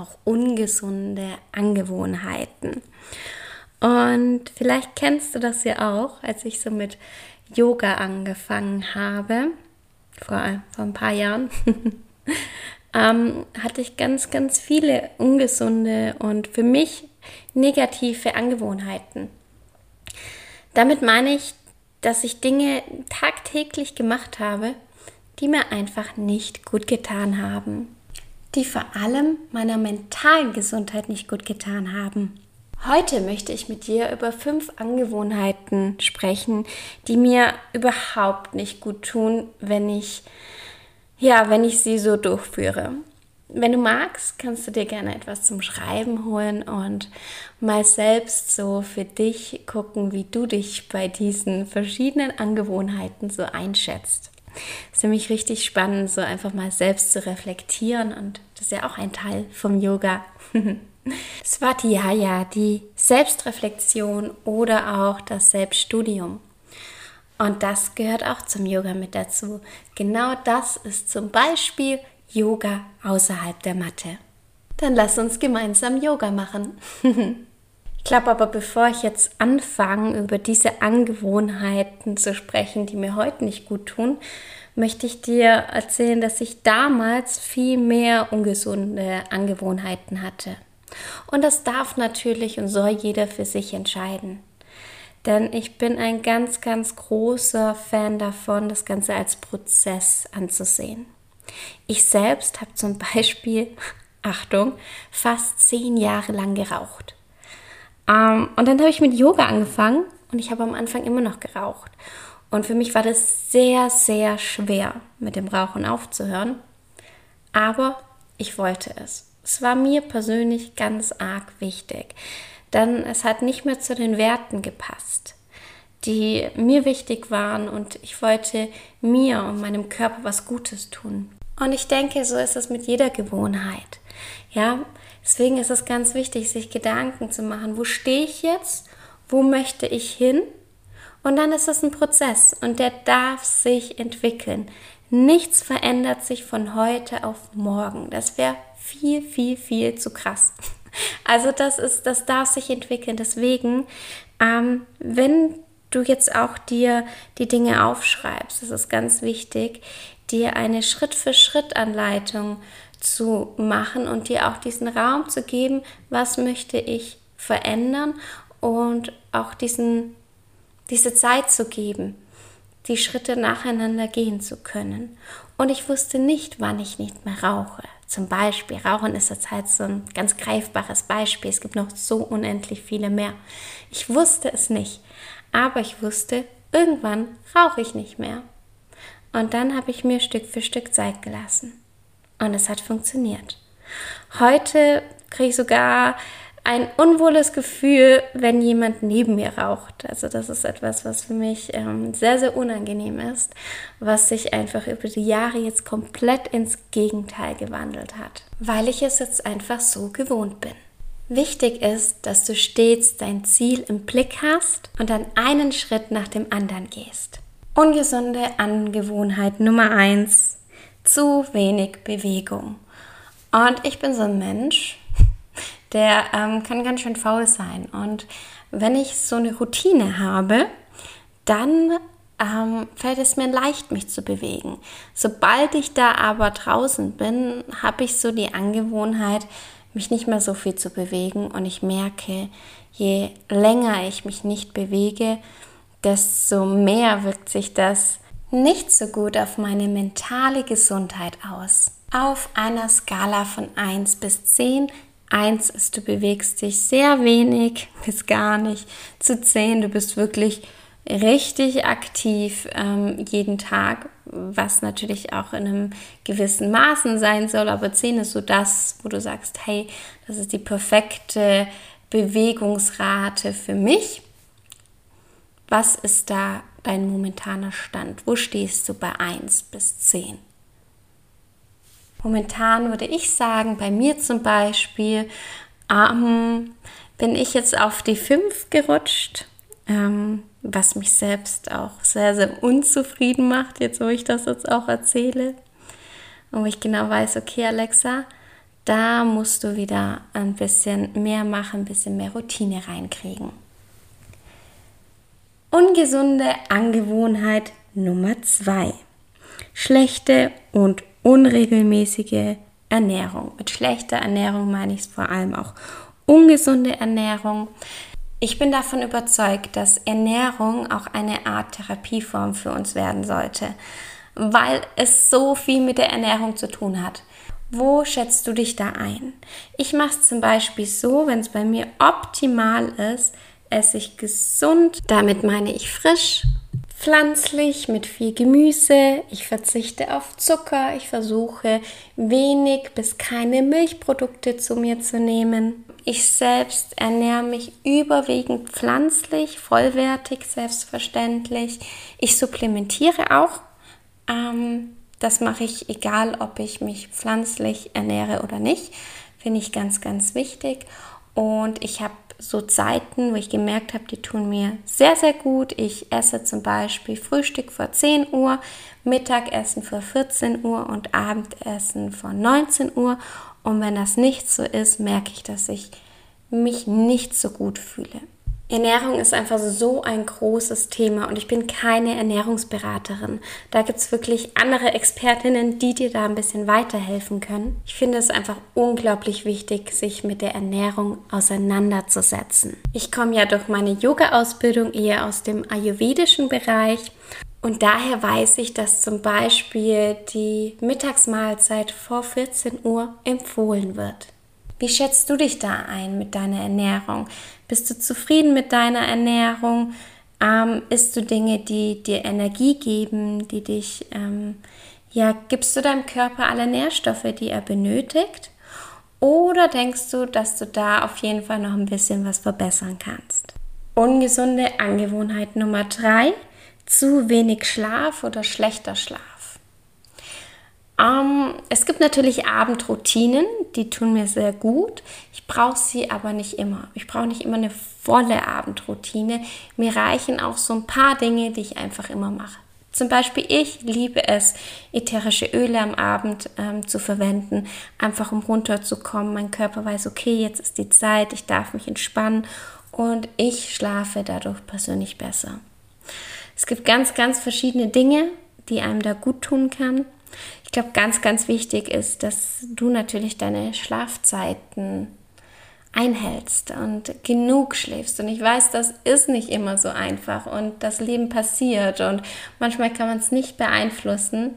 auch ungesunde Angewohnheiten. Und vielleicht kennst du das ja auch, als ich so mit Yoga angefangen habe, vor, vor ein paar Jahren, ähm, hatte ich ganz, ganz viele ungesunde und für mich negative Angewohnheiten. Damit meine ich, dass ich Dinge tagtäglich gemacht habe, die mir einfach nicht gut getan haben die vor allem meiner mentalen Gesundheit nicht gut getan haben. Heute möchte ich mit dir über fünf Angewohnheiten sprechen, die mir überhaupt nicht gut tun, wenn ich ja, wenn ich sie so durchführe. Wenn du magst, kannst du dir gerne etwas zum Schreiben holen und mal selbst so für dich gucken, wie du dich bei diesen verschiedenen Angewohnheiten so einschätzt. Es ist nämlich richtig spannend, so einfach mal selbst zu reflektieren und das ist ja auch ein Teil vom Yoga. Svatiyaya, die Selbstreflexion oder auch das Selbststudium. Und das gehört auch zum Yoga mit dazu. Genau das ist zum Beispiel Yoga außerhalb der Matte. Dann lass uns gemeinsam Yoga machen. glaube aber, bevor ich jetzt anfange, über diese Angewohnheiten zu sprechen, die mir heute nicht gut tun, möchte ich dir erzählen, dass ich damals viel mehr ungesunde Angewohnheiten hatte. Und das darf natürlich und soll jeder für sich entscheiden. Denn ich bin ein ganz, ganz großer Fan davon, das Ganze als Prozess anzusehen. Ich selbst habe zum Beispiel, Achtung, fast zehn Jahre lang geraucht. Ähm, und dann habe ich mit Yoga angefangen und ich habe am Anfang immer noch geraucht. Und für mich war das sehr, sehr schwer, mit dem Rauchen aufzuhören. Aber ich wollte es. Es war mir persönlich ganz arg wichtig, denn es hat nicht mehr zu den Werten gepasst, die mir wichtig waren und ich wollte mir und meinem Körper was Gutes tun. Und ich denke, so ist es mit jeder Gewohnheit. Ja, deswegen ist es ganz wichtig, sich Gedanken zu machen, wo stehe ich jetzt? Wo möchte ich hin? Und dann ist es ein Prozess und der darf sich entwickeln. Nichts verändert sich von heute auf morgen. Das wäre viel, viel, viel zu krass. Also das ist, das darf sich entwickeln. Deswegen, ähm, wenn du jetzt auch dir die Dinge aufschreibst, das ist ganz wichtig, dir eine Schritt-für-Schritt-Anleitung zu machen und dir auch diesen Raum zu geben, was möchte ich verändern und auch diesen diese Zeit zu geben, die Schritte nacheinander gehen zu können. Und ich wusste nicht, wann ich nicht mehr rauche. Zum Beispiel, Rauchen ist jetzt halt so ein ganz greifbares Beispiel. Es gibt noch so unendlich viele mehr. Ich wusste es nicht, aber ich wusste, irgendwann rauche ich nicht mehr. Und dann habe ich mir Stück für Stück Zeit gelassen. Und es hat funktioniert. Heute kriege ich sogar ein unwohles Gefühl, wenn jemand neben mir raucht. Also das ist etwas, was für mich ähm, sehr, sehr unangenehm ist, was sich einfach über die Jahre jetzt komplett ins Gegenteil gewandelt hat, weil ich es jetzt einfach so gewohnt bin. Wichtig ist, dass du stets dein Ziel im Blick hast und dann einen Schritt nach dem anderen gehst. Ungesunde Angewohnheit Nummer eins: Zu wenig Bewegung. Und ich bin so ein Mensch, der ähm, kann ganz schön faul sein. Und wenn ich so eine Routine habe, dann ähm, fällt es mir leicht, mich zu bewegen. Sobald ich da aber draußen bin, habe ich so die Angewohnheit, mich nicht mehr so viel zu bewegen. Und ich merke, je länger ich mich nicht bewege, desto mehr wirkt sich das nicht so gut auf meine mentale Gesundheit aus. Auf einer Skala von 1 bis 10 Eins ist, du bewegst dich sehr wenig bis gar nicht. Zu zehn, du bist wirklich richtig aktiv ähm, jeden Tag, was natürlich auch in einem gewissen Maßen sein soll. Aber zehn ist so das, wo du sagst, hey, das ist die perfekte Bewegungsrate für mich. Was ist da dein momentaner Stand? Wo stehst du bei 1 bis 10? Momentan würde ich sagen, bei mir zum Beispiel, ähm, bin ich jetzt auf die 5 gerutscht, ähm, was mich selbst auch sehr, sehr unzufrieden macht, jetzt wo ich das jetzt auch erzähle. Und wo ich genau weiß, okay, Alexa, da musst du wieder ein bisschen mehr machen, ein bisschen mehr Routine reinkriegen. Ungesunde Angewohnheit Nummer zwei: Schlechte und unregelmäßige Ernährung. Mit schlechter Ernährung meine ich vor allem auch ungesunde Ernährung. Ich bin davon überzeugt, dass Ernährung auch eine Art Therapieform für uns werden sollte, weil es so viel mit der Ernährung zu tun hat. Wo schätzt du dich da ein? Ich mache es zum Beispiel so, wenn es bei mir optimal ist, esse ich gesund. Damit meine ich frisch, pflanzlich, mit viel Gemüse. Ich verzichte auf Zucker. Ich versuche wenig bis keine Milchprodukte zu mir zu nehmen. Ich selbst ernähre mich überwiegend pflanzlich, vollwertig, selbstverständlich. Ich supplementiere auch. Ähm, das mache ich egal, ob ich mich pflanzlich ernähre oder nicht. Finde ich ganz, ganz wichtig. Und ich habe so Zeiten, wo ich gemerkt habe, die tun mir sehr, sehr gut. Ich esse zum Beispiel Frühstück vor 10 Uhr, Mittagessen vor 14 Uhr und Abendessen vor 19 Uhr. Und wenn das nicht so ist, merke ich, dass ich mich nicht so gut fühle. Ernährung ist einfach so ein großes Thema und ich bin keine Ernährungsberaterin. Da gibt es wirklich andere Expertinnen, die dir da ein bisschen weiterhelfen können. Ich finde es einfach unglaublich wichtig, sich mit der Ernährung auseinanderzusetzen. Ich komme ja durch meine Yoga-Ausbildung eher aus dem ayurvedischen Bereich und daher weiß ich, dass zum Beispiel die Mittagsmahlzeit vor 14 Uhr empfohlen wird. Wie schätzt du dich da ein mit deiner Ernährung? Bist du zufrieden mit deiner Ernährung? Ähm, isst du Dinge, die dir Energie geben, die dich, ähm, ja, gibst du deinem Körper alle Nährstoffe, die er benötigt? Oder denkst du, dass du da auf jeden Fall noch ein bisschen was verbessern kannst? Ungesunde Angewohnheit Nummer drei: zu wenig Schlaf oder schlechter Schlaf. Ähm, es gibt natürlich Abendroutinen, die tun mir sehr gut. Ich brauche sie aber nicht immer. Ich brauche nicht immer eine volle Abendroutine. Mir reichen auch so ein paar Dinge, die ich einfach immer mache. Zum Beispiel, ich liebe es, ätherische Öle am Abend ähm, zu verwenden, einfach um runterzukommen. Mein Körper weiß, okay, jetzt ist die Zeit, ich darf mich entspannen und ich schlafe dadurch persönlich besser. Es gibt ganz, ganz verschiedene Dinge, die einem da gut tun kann. Ich glaube, ganz, ganz wichtig ist, dass du natürlich deine Schlafzeiten einhältst und genug schläfst. Und ich weiß, das ist nicht immer so einfach und das Leben passiert und manchmal kann man es nicht beeinflussen.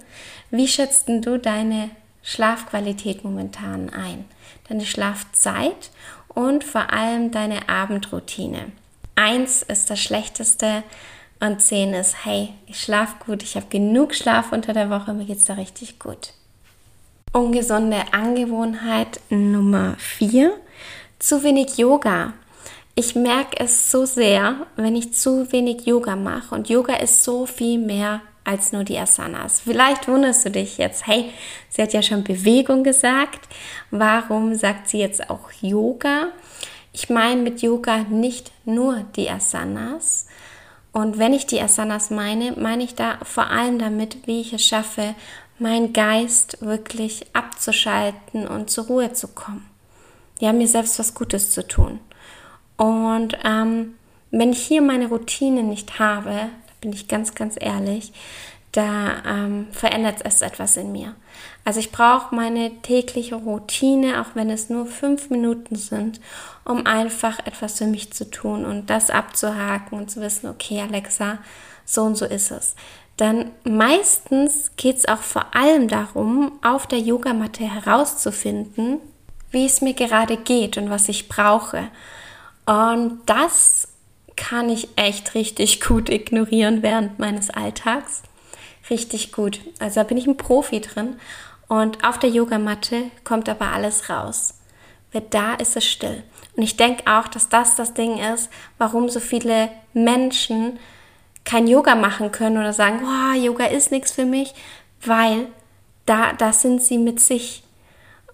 Wie schätzt du deine Schlafqualität momentan ein? Deine Schlafzeit und vor allem deine Abendroutine. Eins ist das Schlechteste, und 10 ist, hey, ich schlafe gut, ich habe genug Schlaf unter der Woche, mir geht es da richtig gut. Ungesunde Angewohnheit Nummer 4, zu wenig Yoga. Ich merke es so sehr, wenn ich zu wenig Yoga mache. Und Yoga ist so viel mehr als nur die Asanas. Vielleicht wunderst du dich jetzt, hey, sie hat ja schon Bewegung gesagt. Warum sagt sie jetzt auch Yoga? Ich meine mit Yoga nicht nur die Asanas, und wenn ich die Asanas meine, meine ich da vor allem damit, wie ich es schaffe, meinen Geist wirklich abzuschalten und zur Ruhe zu kommen. Haben mir selbst was Gutes zu tun. Und ähm, wenn ich hier meine Routine nicht habe, da bin ich ganz, ganz ehrlich, da ähm, verändert es etwas in mir. Also ich brauche meine tägliche Routine, auch wenn es nur fünf Minuten sind, um einfach etwas für mich zu tun und das abzuhaken und zu wissen, okay, Alexa, so und so ist es. Dann meistens geht es auch vor allem darum, auf der Yogamatte herauszufinden, wie es mir gerade geht und was ich brauche. Und das kann ich echt richtig gut ignorieren während meines Alltags richtig gut. Also da bin ich ein Profi drin. Und auf der Yogamatte kommt aber alles raus. weil da ist es still. Und ich denke auch, dass das das Ding ist, warum so viele Menschen kein Yoga machen können oder sagen, oh, Yoga ist nichts für mich, weil da, da sind sie mit sich.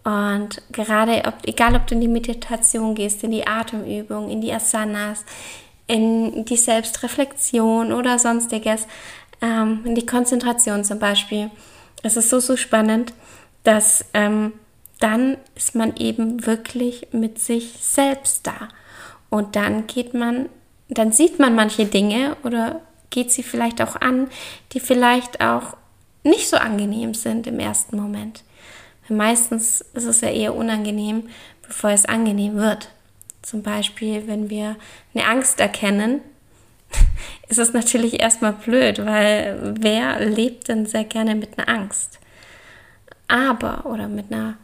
Und gerade, ob, egal ob du in die Meditation gehst, in die Atemübung, in die Asanas, in die Selbstreflexion oder sonstiges, ähm, in die Konzentration zum Beispiel, es ist so, so spannend, dass ähm, dann ist man eben wirklich mit sich selbst da. Und dann geht man, dann sieht man manche Dinge oder geht sie vielleicht auch an, die vielleicht auch nicht so angenehm sind im ersten Moment. meistens ist es ja eher unangenehm, bevor es angenehm wird. Zum Beispiel, wenn wir eine Angst erkennen, ist es natürlich erstmal blöd, weil wer lebt denn sehr gerne mit einer Angst? Aber oder mit einer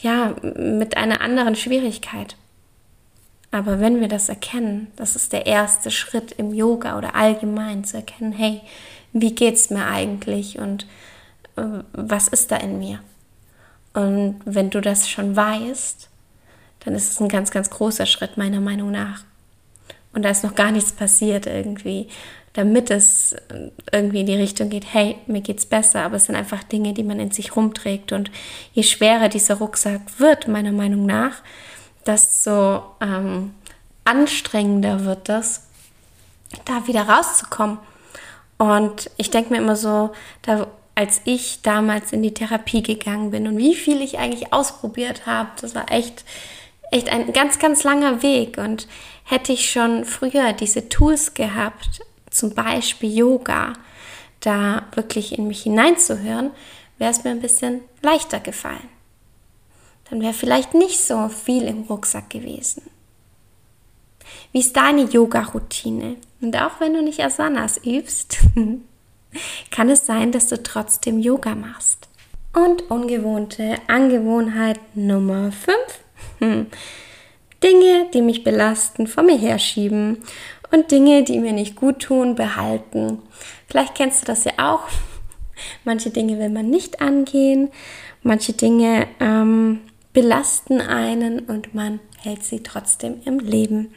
ja, mit einer anderen Schwierigkeit. Aber wenn wir das erkennen, das ist der erste Schritt im Yoga oder allgemein zu erkennen, hey, wie geht's mir eigentlich und äh, was ist da in mir? Und wenn du das schon weißt, dann ist es ein ganz, ganz großer Schritt meiner Meinung nach. Und da ist noch gar nichts passiert irgendwie damit es irgendwie in die Richtung geht, hey, mir geht's besser, aber es sind einfach Dinge, die man in sich rumträgt und je schwerer dieser Rucksack wird, meiner Meinung nach, desto ähm, anstrengender wird das, da wieder rauszukommen. Und ich denke mir immer so, da, als ich damals in die Therapie gegangen bin und wie viel ich eigentlich ausprobiert habe, das war echt, echt ein ganz, ganz langer Weg. Und hätte ich schon früher diese Tools gehabt, zum Beispiel Yoga, da wirklich in mich hineinzuhören, wäre es mir ein bisschen leichter gefallen. Dann wäre vielleicht nicht so viel im Rucksack gewesen. Wie ist deine Yoga-Routine? Und auch wenn du nicht Asanas übst, kann es sein, dass du trotzdem Yoga machst. Und ungewohnte Angewohnheit Nummer 5. Hm. Dinge, die mich belasten, vor mir herschieben und Dinge, die mir nicht gut tun, behalten. Vielleicht kennst du das ja auch. Manche Dinge will man nicht angehen, manche Dinge ähm, belasten einen und man hält sie trotzdem im Leben.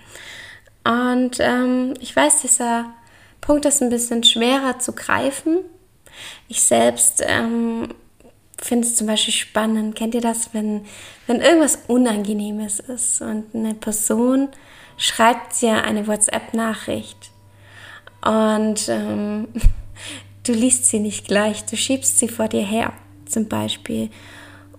Und ähm, ich weiß, dieser Punkt ist ein bisschen schwerer zu greifen. Ich selbst ähm, finde es zum Beispiel spannend. Kennt ihr das, wenn, wenn irgendwas Unangenehmes ist und eine Person schreibt dir eine WhatsApp-Nachricht und ähm, du liest sie nicht gleich, du schiebst sie vor dir her zum Beispiel.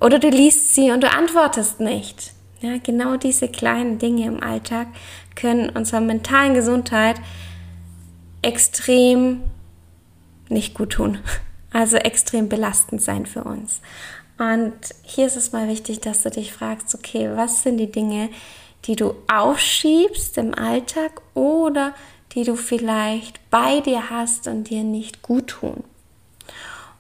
Oder du liest sie und du antwortest nicht. Ja, genau diese kleinen Dinge im Alltag können unserer mentalen Gesundheit extrem nicht gut tun. Also extrem belastend sein für uns. Und hier ist es mal wichtig, dass du dich fragst, okay, was sind die Dinge, die du aufschiebst im Alltag oder die du vielleicht bei dir hast und dir nicht gut tun.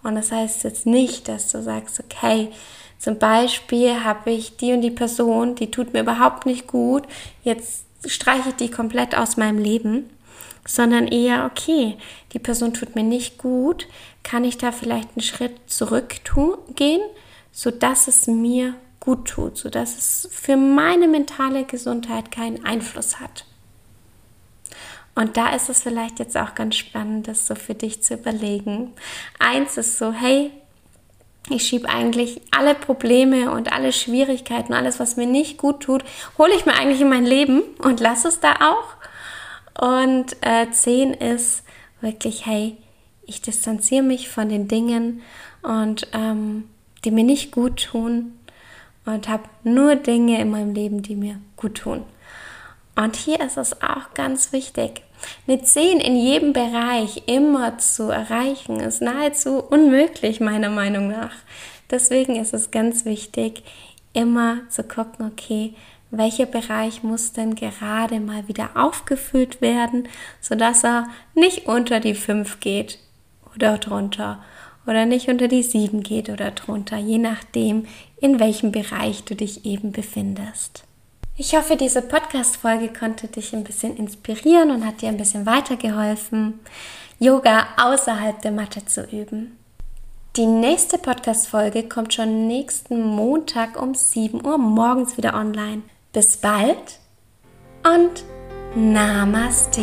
Und das heißt jetzt nicht, dass du sagst, okay, zum Beispiel habe ich die und die Person, die tut mir überhaupt nicht gut, jetzt streiche ich die komplett aus meinem Leben, sondern eher, okay, die Person tut mir nicht gut, kann ich da vielleicht einen Schritt zurückgehen, sodass es mir gut tut, sodass es für meine mentale Gesundheit keinen Einfluss hat. Und da ist es vielleicht jetzt auch ganz spannend, das so für dich zu überlegen. Eins ist so, hey, ich schiebe eigentlich alle Probleme und alle Schwierigkeiten, alles, was mir nicht gut tut, hole ich mir eigentlich in mein Leben und lasse es da auch. Und äh, zehn ist wirklich, hey, ich distanziere mich von den Dingen und ähm, die mir nicht gut tun und habe nur Dinge in meinem Leben, die mir gut tun. Und hier ist es auch ganz wichtig. Eine 10 in jedem Bereich immer zu erreichen, ist nahezu unmöglich, meiner Meinung nach. Deswegen ist es ganz wichtig, immer zu gucken, okay, welcher Bereich muss denn gerade mal wieder aufgefüllt werden, sodass er nicht unter die 5 geht oder drunter oder nicht unter die 7 geht oder drunter, je nachdem, in welchem Bereich du dich eben befindest. Ich hoffe, diese Podcast-Folge konnte dich ein bisschen inspirieren und hat dir ein bisschen weitergeholfen, Yoga außerhalb der Matte zu üben. Die nächste Podcast-Folge kommt schon nächsten Montag um 7 Uhr morgens wieder online. Bis bald und Namaste.